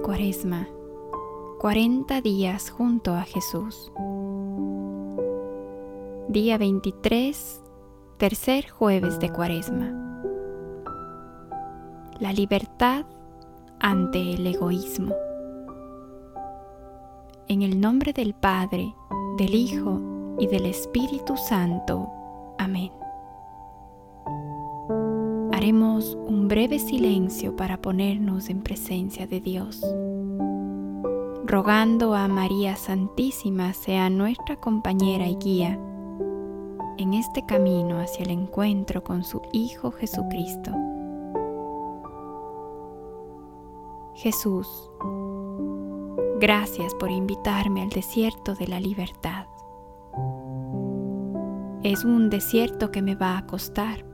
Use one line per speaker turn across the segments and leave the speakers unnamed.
Cuaresma, 40 días junto a Jesús. Día 23, tercer jueves de Cuaresma. La libertad ante el egoísmo. En el nombre del Padre, del Hijo y del Espíritu Santo. Amén. Haremos un breve silencio para ponernos en presencia de Dios, rogando a María Santísima sea nuestra compañera y guía en este camino hacia el encuentro con su Hijo Jesucristo. Jesús, gracias por invitarme al desierto de la libertad. Es un desierto que me va a costar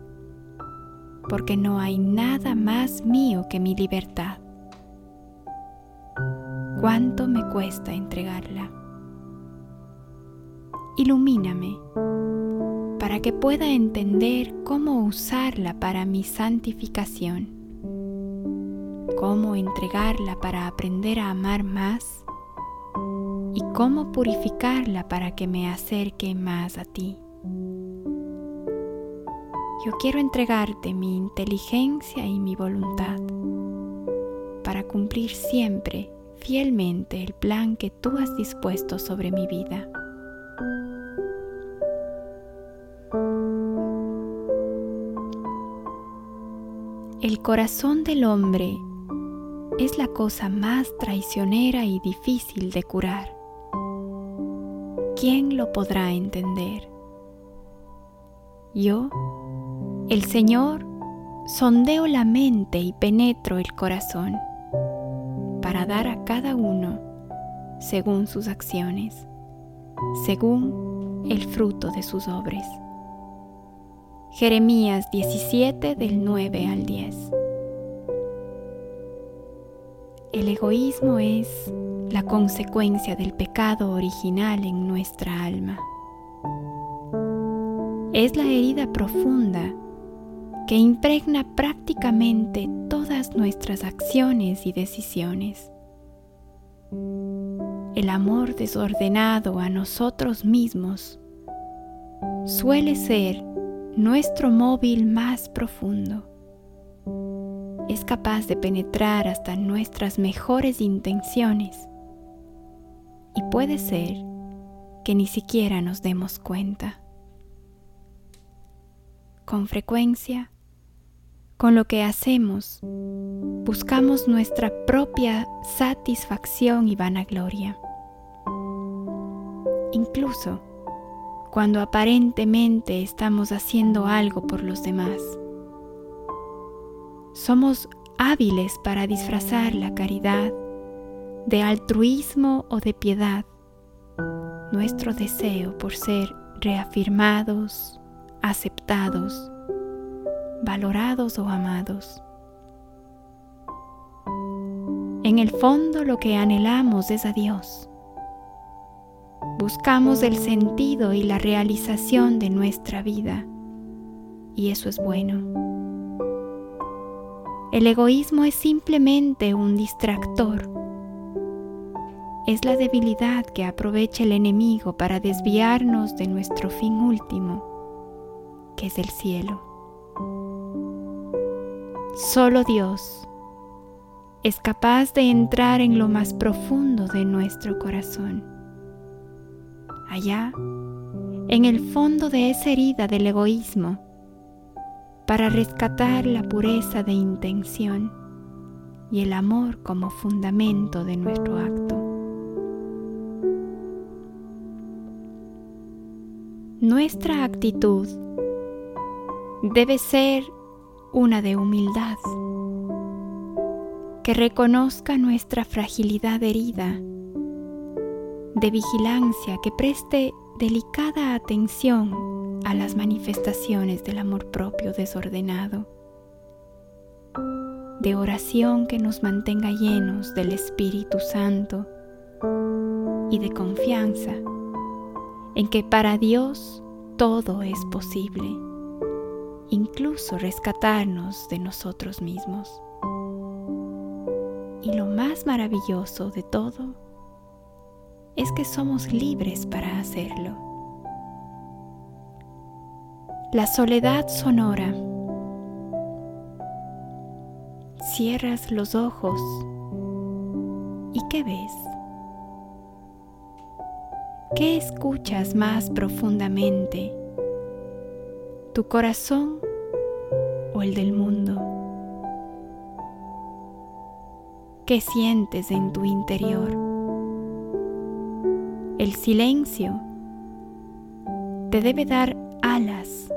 porque no hay nada más mío que mi libertad. ¿Cuánto me cuesta entregarla? Ilumíname para que pueda entender cómo usarla para mi santificación, cómo entregarla para aprender a amar más y cómo purificarla para que me acerque más a ti. Yo quiero entregarte mi inteligencia y mi voluntad para cumplir siempre fielmente el plan que tú has dispuesto sobre mi vida. El corazón del hombre es la cosa más traicionera y difícil de curar. ¿Quién lo podrá entender? Yo el Señor sondeo la mente y penetro el corazón para dar a cada uno según sus acciones, según el fruto de sus obras. Jeremías 17 del 9 al 10. El egoísmo es la consecuencia del pecado original en nuestra alma. Es la herida profunda que impregna prácticamente todas nuestras acciones y decisiones. El amor desordenado a nosotros mismos suele ser nuestro móvil más profundo. Es capaz de penetrar hasta nuestras mejores intenciones y puede ser que ni siquiera nos demos cuenta. Con frecuencia, con lo que hacemos, buscamos nuestra propia satisfacción y vanagloria. Incluso cuando aparentemente estamos haciendo algo por los demás. Somos hábiles para disfrazar la caridad de altruismo o de piedad, nuestro deseo por ser reafirmados, aceptados, valorados o amados. En el fondo lo que anhelamos es a Dios. Buscamos el sentido y la realización de nuestra vida y eso es bueno. El egoísmo es simplemente un distractor. Es la debilidad que aprovecha el enemigo para desviarnos de nuestro fin último, que es el cielo. Solo Dios es capaz de entrar en lo más profundo de nuestro corazón. Allá, en el fondo de esa herida del egoísmo, para rescatar la pureza de intención y el amor como fundamento de nuestro acto. Nuestra actitud debe ser una de humildad, que reconozca nuestra fragilidad herida, de vigilancia que preste delicada atención a las manifestaciones del amor propio desordenado, de oración que nos mantenga llenos del Espíritu Santo. Y de confianza en que para Dios todo es posible incluso rescatarnos de nosotros mismos. Y lo más maravilloso de todo es que somos libres para hacerlo. La soledad sonora. Cierras los ojos y ¿qué ves? ¿Qué escuchas más profundamente? ¿Tu corazón o el del mundo? ¿Qué sientes en tu interior? El silencio te debe dar alas,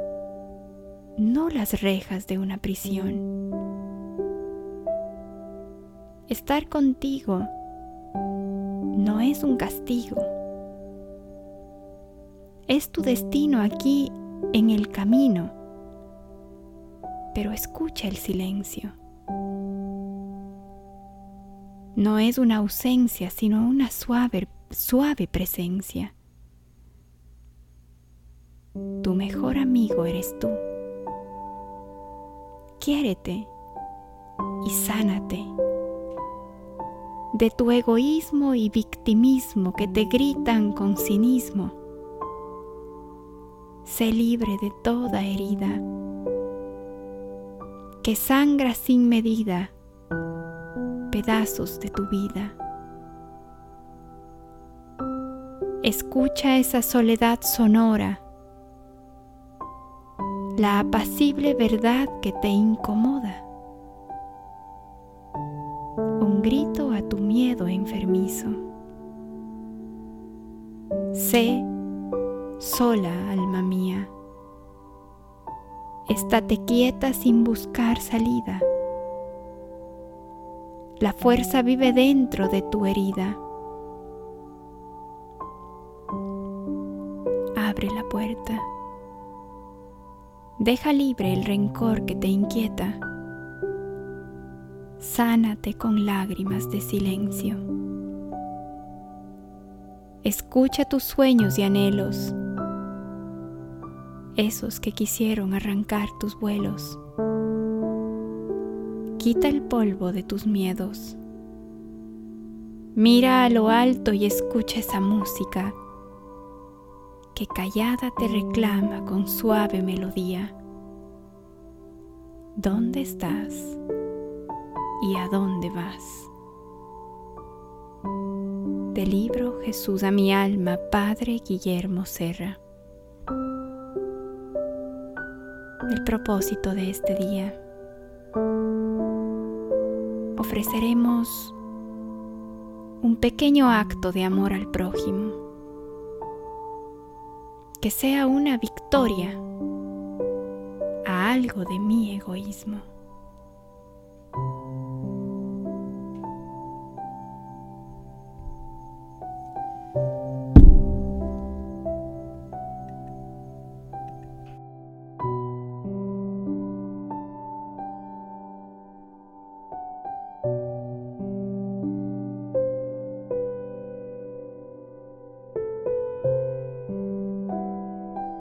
no las rejas de una prisión. Estar contigo no es un castigo, es tu destino aquí en el camino, pero escucha el silencio. No es una ausencia, sino una suave, suave presencia. Tu mejor amigo eres tú. Quiérete y sánate de tu egoísmo y victimismo que te gritan con cinismo. Sé libre de toda herida que sangra sin medida pedazos de tu vida. Escucha esa soledad sonora, la apacible verdad que te incomoda, un grito a tu miedo enfermizo. Sé sola, alma mía. Estate quieta sin buscar salida. La fuerza vive dentro de tu herida. Abre la puerta. Deja libre el rencor que te inquieta. Sánate con lágrimas de silencio. Escucha tus sueños y anhelos, esos que quisieron arrancar tus vuelos. Quita el polvo de tus miedos. Mira a lo alto y escucha esa música que callada te reclama con suave melodía. ¿Dónde estás y a dónde vas? Del libro Jesús a mi alma, Padre Guillermo Serra. El propósito de este día ofreceremos un pequeño acto de amor al prójimo, que sea una victoria a algo de mi egoísmo.